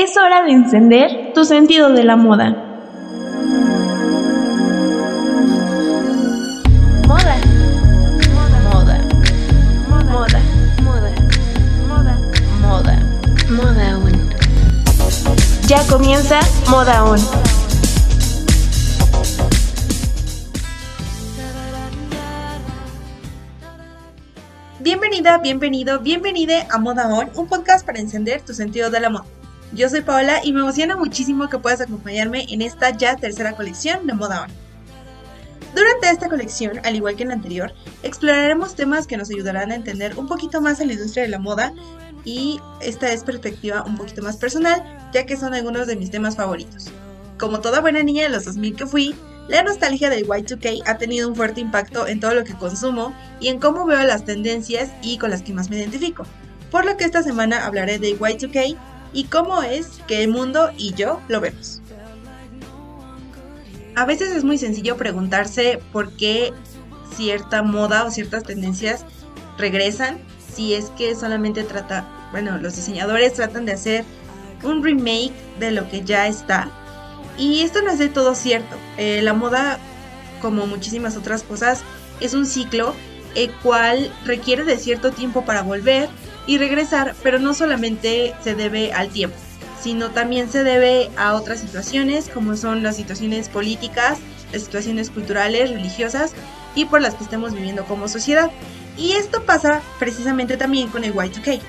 Es hora de encender tu sentido de la moda. Moda. Moda. Moda. Moda. Moda. Moda. Moda. On. Ya comienza Moda On. Bienvenida, bienvenido, bienvenida a Moda On, un podcast para encender tu sentido de la moda. Yo soy Paola y me emociona muchísimo que puedas acompañarme en esta ya tercera colección de Moda On. Durante esta colección, al igual que en la anterior, exploraremos temas que nos ayudarán a entender un poquito más a la industria de la moda y esta es perspectiva un poquito más personal, ya que son algunos de mis temas favoritos. Como toda buena niña de los 2000 que fui, la nostalgia del Y2K ha tenido un fuerte impacto en todo lo que consumo y en cómo veo las tendencias y con las que más me identifico. Por lo que esta semana hablaré de Y2K y cómo es que el mundo y yo lo vemos. A veces es muy sencillo preguntarse por qué cierta moda o ciertas tendencias regresan, si es que solamente trata, bueno, los diseñadores tratan de hacer un remake de lo que ya está. Y esto no es de todo cierto. Eh, la moda, como muchísimas otras cosas, es un ciclo el cual requiere de cierto tiempo para volver y regresar, pero no solamente se debe al tiempo, sino también se debe a otras situaciones como son las situaciones políticas, las situaciones culturales, religiosas y por las que estemos viviendo como sociedad. Y esto pasa precisamente también con el Y2K.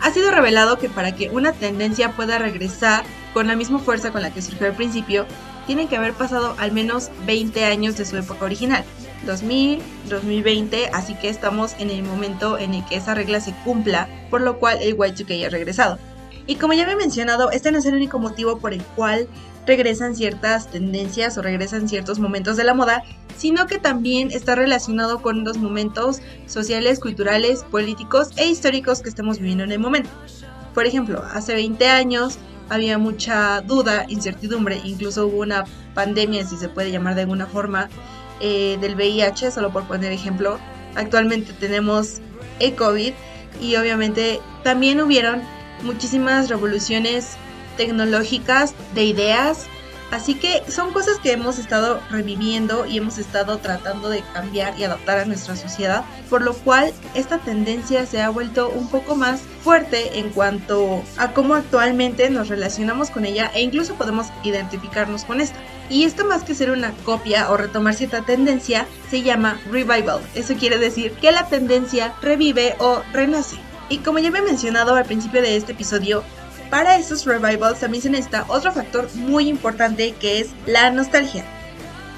Ha sido revelado que para que una tendencia pueda regresar con la misma fuerza con la que surgió al principio, tienen que haber pasado al menos 20 años de su época original. 2000, 2020, así que estamos en el momento en el que esa regla se cumpla, por lo cual el Y2K ha regresado. Y como ya había mencionado, este no es el único motivo por el cual regresan ciertas tendencias o regresan ciertos momentos de la moda, sino que también está relacionado con los momentos sociales, culturales, políticos e históricos que estamos viviendo en el momento. Por ejemplo, hace 20 años había mucha duda, incertidumbre, incluso hubo una pandemia, si se puede llamar de alguna forma, eh, del VIH, solo por poner ejemplo. Actualmente tenemos el COVID y obviamente también hubieron muchísimas revoluciones tecnológicas de ideas, Así que son cosas que hemos estado reviviendo y hemos estado tratando de cambiar y adaptar a nuestra sociedad, por lo cual esta tendencia se ha vuelto un poco más fuerte en cuanto a cómo actualmente nos relacionamos con ella e incluso podemos identificarnos con esta. Y esto más que ser una copia o retomar cierta tendencia, se llama revival. Eso quiere decir que la tendencia revive o renace. Y como ya me he mencionado al principio de este episodio, para estos revivals también se necesita otro factor muy importante que es la nostalgia.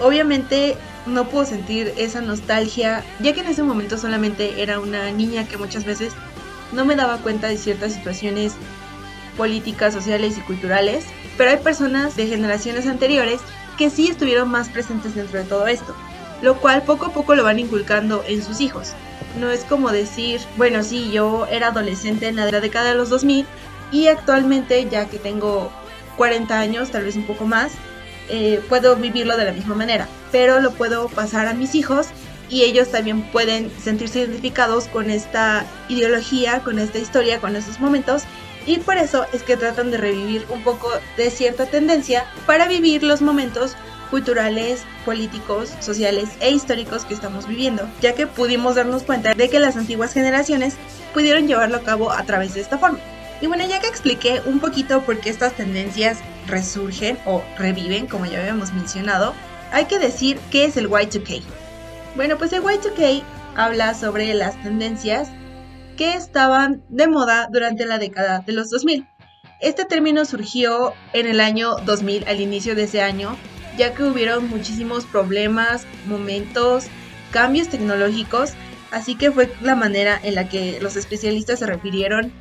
Obviamente no puedo sentir esa nostalgia, ya que en ese momento solamente era una niña que muchas veces no me daba cuenta de ciertas situaciones políticas, sociales y culturales, pero hay personas de generaciones anteriores que sí estuvieron más presentes dentro de todo esto, lo cual poco a poco lo van inculcando en sus hijos. No es como decir, bueno, sí, yo era adolescente en la década de los 2000 y actualmente, ya que tengo 40 años, tal vez un poco más, eh, puedo vivirlo de la misma manera, pero lo puedo pasar a mis hijos y ellos también pueden sentirse identificados con esta ideología, con esta historia, con estos momentos y por eso es que tratan de revivir un poco de cierta tendencia para vivir los momentos culturales, políticos, sociales e históricos que estamos viviendo, ya que pudimos darnos cuenta de que las antiguas generaciones pudieron llevarlo a cabo a través de esta forma. Y bueno, ya que expliqué un poquito por qué estas tendencias resurgen o reviven, como ya habíamos mencionado, hay que decir qué es el Y2K. Bueno, pues el Y2K habla sobre las tendencias que estaban de moda durante la década de los 2000. Este término surgió en el año 2000, al inicio de ese año, ya que hubieron muchísimos problemas, momentos, cambios tecnológicos, así que fue la manera en la que los especialistas se refirieron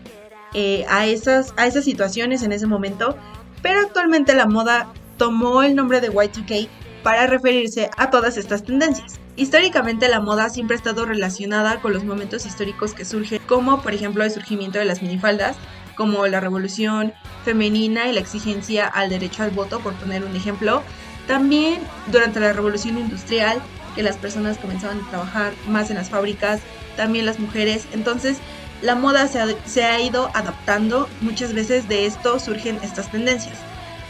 eh, a, esas, a esas situaciones en ese momento, pero actualmente la moda tomó el nombre de Y2K para referirse a todas estas tendencias. Históricamente la moda siempre ha estado relacionada con los momentos históricos que surgen, como por ejemplo el surgimiento de las minifaldas, como la revolución femenina y la exigencia al derecho al voto, por poner un ejemplo. También durante la revolución industrial, que las personas comenzaban a trabajar más en las fábricas, también las mujeres. Entonces, la moda se ha, se ha ido adaptando, muchas veces de esto surgen estas tendencias.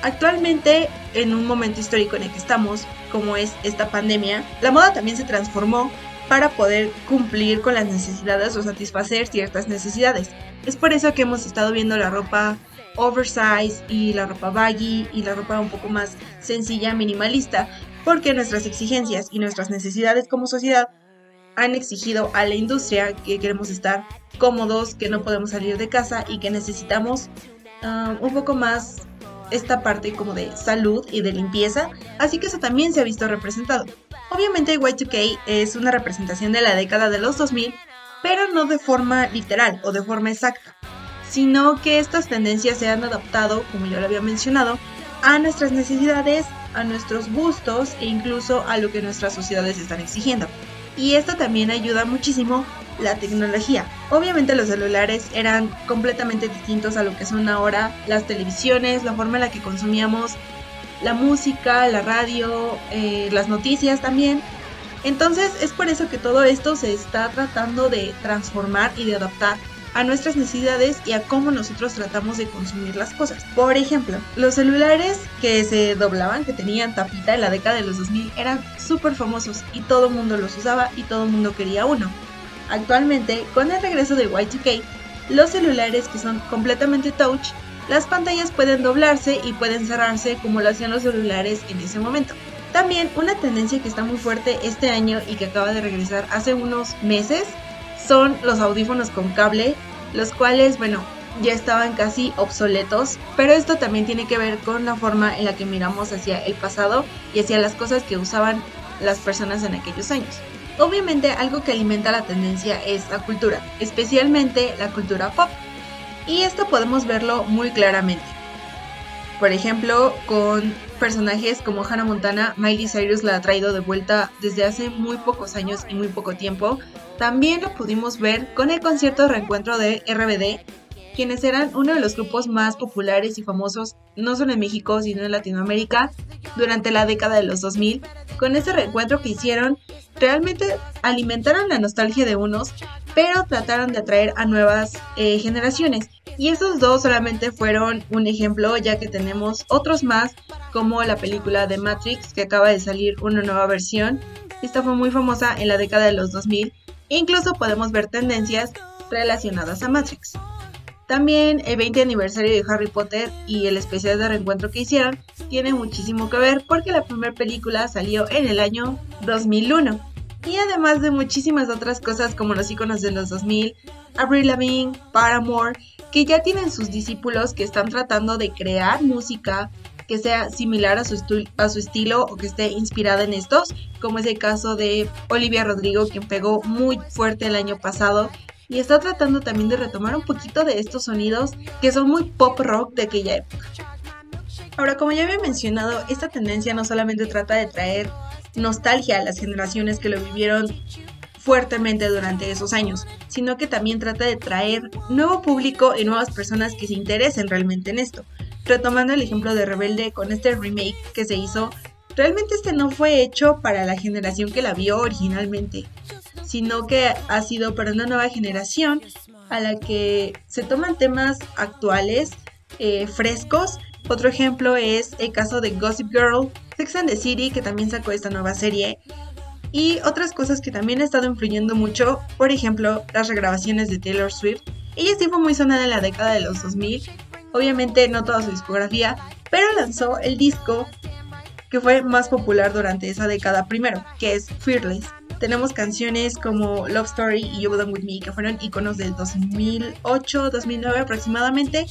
Actualmente, en un momento histórico en el que estamos, como es esta pandemia, la moda también se transformó para poder cumplir con las necesidades o satisfacer ciertas necesidades. Es por eso que hemos estado viendo la ropa oversize y la ropa baggy y la ropa un poco más sencilla, minimalista, porque nuestras exigencias y nuestras necesidades como sociedad han exigido a la industria que queremos estar cómodos, que no podemos salir de casa y que necesitamos ah, un poco más esta parte como de salud y de limpieza, así que eso también se ha visto representado. Obviamente Y2K es una representación de la década de los 2000, pero no de forma literal o de forma exacta, sino que estas tendencias se han adaptado, como yo lo había mencionado, a nuestras necesidades, a nuestros gustos e incluso a lo que nuestras sociedades están exigiendo. Y esto también ayuda muchísimo la tecnología. Obviamente los celulares eran completamente distintos a lo que son ahora las televisiones, la forma en la que consumíamos la música, la radio, eh, las noticias también. Entonces es por eso que todo esto se está tratando de transformar y de adaptar a nuestras necesidades y a cómo nosotros tratamos de consumir las cosas. Por ejemplo, los celulares que se doblaban, que tenían tapita en la década de los 2000, eran súper famosos y todo el mundo los usaba y todo el mundo quería uno. Actualmente, con el regreso de Y2K, los celulares que son completamente touch, las pantallas pueden doblarse y pueden cerrarse como lo hacían los celulares en ese momento. También una tendencia que está muy fuerte este año y que acaba de regresar hace unos meses son los audífonos con cable, los cuales, bueno, ya estaban casi obsoletos, pero esto también tiene que ver con la forma en la que miramos hacia el pasado y hacia las cosas que usaban las personas en aquellos años. Obviamente algo que alimenta la tendencia es la cultura, especialmente la cultura pop. Y esto podemos verlo muy claramente. Por ejemplo, con personajes como Hannah Montana, Miley Cyrus la ha traído de vuelta desde hace muy pocos años y muy poco tiempo. También lo pudimos ver con el concierto de reencuentro de RBD, quienes eran uno de los grupos más populares y famosos no solo en México, sino en Latinoamérica durante la década de los 2000. Con ese reencuentro que hicieron, realmente alimentaron la nostalgia de unos, pero trataron de atraer a nuevas eh, generaciones. Y esos dos solamente fueron un ejemplo, ya que tenemos otros más, como la película de Matrix, que acaba de salir una nueva versión. Esta fue muy famosa en la década de los 2000. incluso podemos ver tendencias relacionadas a Matrix. También el 20 aniversario de Harry Potter y el especial de reencuentro que hicieron tiene muchísimo que ver porque la primera película salió en el año 2001. Y además de muchísimas otras cosas como los iconos de los 2000, Avril Lavigne, Paramore, que ya tienen sus discípulos que están tratando de crear música que sea similar a su, a su estilo o que esté inspirada en estos, como es el caso de Olivia Rodrigo, quien pegó muy fuerte el año pasado y está tratando también de retomar un poquito de estos sonidos que son muy pop rock de aquella época. Ahora, como ya había mencionado, esta tendencia no solamente trata de traer nostalgia a las generaciones que lo vivieron fuertemente durante esos años, sino que también trata de traer nuevo público y nuevas personas que se interesen realmente en esto. Retomando el ejemplo de Rebelde con este remake que se hizo, realmente este no fue hecho para la generación que la vio originalmente, sino que ha sido para una nueva generación a la que se toman temas actuales, eh, frescos. Otro ejemplo es el caso de Gossip Girl, Sex and the City, que también sacó esta nueva serie, y otras cosas que también ha estado influyendo mucho, por ejemplo, las regrabaciones de Taylor Swift. Ella sí fue muy sonada en la década de los 2000, obviamente no toda su discografía, pero lanzó el disco que fue más popular durante esa década primero, que es Fearless. Tenemos canciones como Love Story y You Belong With Me, que fueron iconos del 2008, 2009 aproximadamente.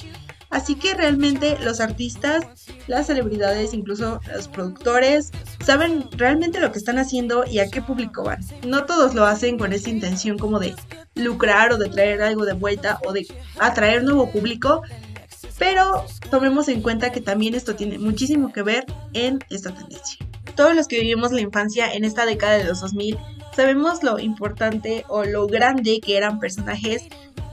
Así que realmente los artistas, las celebridades, incluso los productores, saben realmente lo que están haciendo y a qué público van. No todos lo hacen con esa intención como de lucrar o de traer algo de vuelta o de atraer nuevo público, pero tomemos en cuenta que también esto tiene muchísimo que ver en esta tendencia. Todos los que vivimos la infancia en esta década de los 2000 sabemos lo importante o lo grande que eran personajes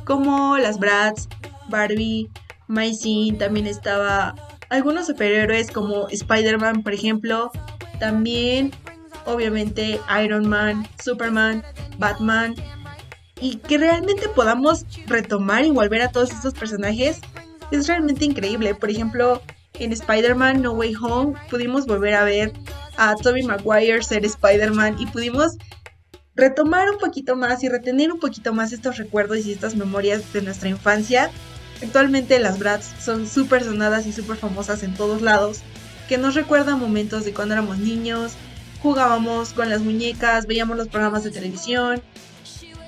como las Bratz, Barbie, Mycene, también estaba algunos superhéroes como Spider-Man, por ejemplo, también obviamente Iron Man, Superman, Batman y que realmente podamos retomar y volver a todos estos personajes es realmente increíble. Por ejemplo, en Spider-Man No Way Home pudimos volver a ver a Tobey Maguire ser Spider-Man y pudimos retomar un poquito más y retener un poquito más estos recuerdos y estas memorias de nuestra infancia. Actualmente las Bratz son súper sonadas y súper famosas en todos lados, que nos recuerdan momentos de cuando éramos niños, jugábamos con las muñecas, veíamos los programas de televisión,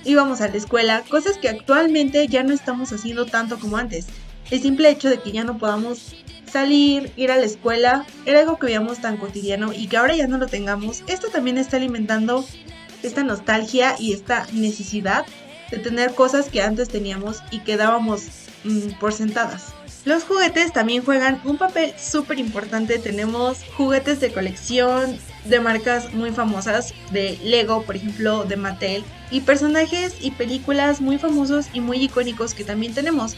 íbamos a la escuela, cosas que actualmente ya no estamos haciendo tanto como antes. El simple hecho de que ya no podamos salir, ir a la escuela, era algo que veíamos tan cotidiano y que ahora ya no lo tengamos, esto también está alimentando esta nostalgia y esta necesidad de tener cosas que antes teníamos y que dábamos mm, por sentadas. Los juguetes también juegan un papel súper importante. Tenemos juguetes de colección de marcas muy famosas, de Lego, por ejemplo, de Mattel, y personajes y películas muy famosos y muy icónicos que también tenemos.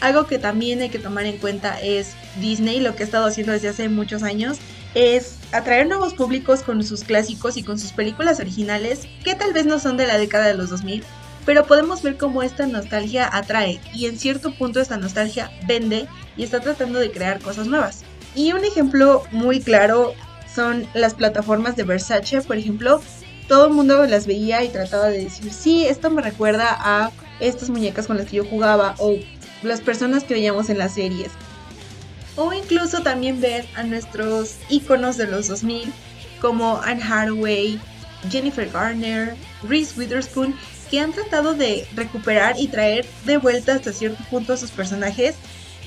Algo que también hay que tomar en cuenta es Disney, lo que ha estado haciendo desde hace muchos años, es atraer nuevos públicos con sus clásicos y con sus películas originales, que tal vez no son de la década de los 2000, pero podemos ver cómo esta nostalgia atrae y en cierto punto esta nostalgia vende y está tratando de crear cosas nuevas. Y un ejemplo muy claro son las plataformas de Versace, por ejemplo, todo el mundo las veía y trataba de decir, sí, esto me recuerda a estas muñecas con las que yo jugaba o las personas que veíamos en las series. O incluso también ver a nuestros iconos de los 2000 como Anne Hathaway, Jennifer Garner, Reese Witherspoon, que han tratado de recuperar y traer de vuelta hasta cierto punto a sus personajes.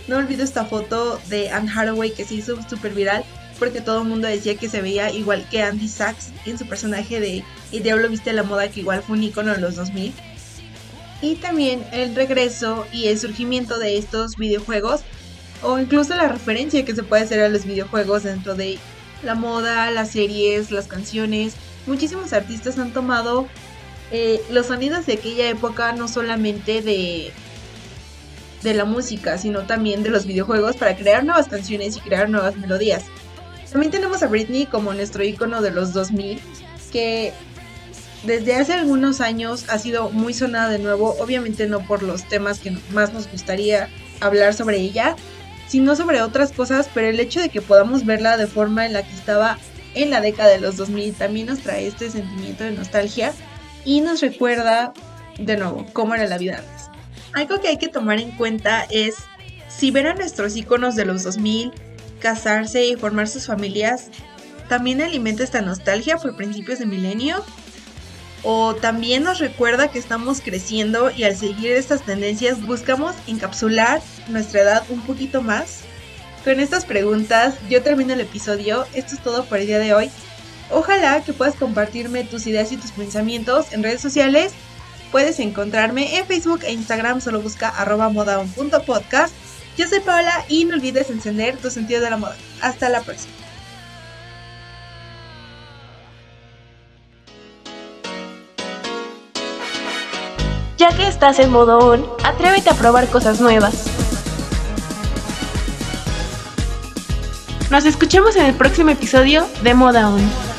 No olvido esta foto de Anne Hathaway que se hizo súper viral porque todo el mundo decía que se veía igual que Andy Sachs en su personaje de Diablo Viste la Moda, que igual fue un icono de los 2000 y también el regreso y el surgimiento de estos videojuegos o incluso la referencia que se puede hacer a los videojuegos dentro de la moda, las series, las canciones. Muchísimos artistas han tomado eh, los sonidos de aquella época no solamente de, de la música, sino también de los videojuegos para crear nuevas canciones y crear nuevas melodías. También tenemos a Britney como nuestro icono de los 2000, que desde hace algunos años ha sido muy sonada de nuevo, obviamente no por los temas que más nos gustaría hablar sobre ella, sino sobre otras cosas, pero el hecho de que podamos verla de forma en la que estaba en la década de los 2000 también nos trae este sentimiento de nostalgia y nos recuerda de nuevo cómo era la vida antes. Algo que hay que tomar en cuenta es si ver a nuestros iconos de los 2000 casarse y formar sus familias también alimenta esta nostalgia por principios de milenio o también nos recuerda que estamos creciendo y al seguir estas tendencias buscamos encapsular nuestra edad un poquito más. Con estas preguntas yo termino el episodio, esto es todo por el día de hoy. Ojalá que puedas compartirme tus ideas y tus pensamientos en redes sociales. Puedes encontrarme en Facebook e Instagram, solo busca arroba modaon.podcast. Yo soy Paola y no olvides encender tu sentido de la moda. Hasta la próxima. Estás en modo on, atrévete a probar cosas nuevas. Nos escuchamos en el próximo episodio de Moda On.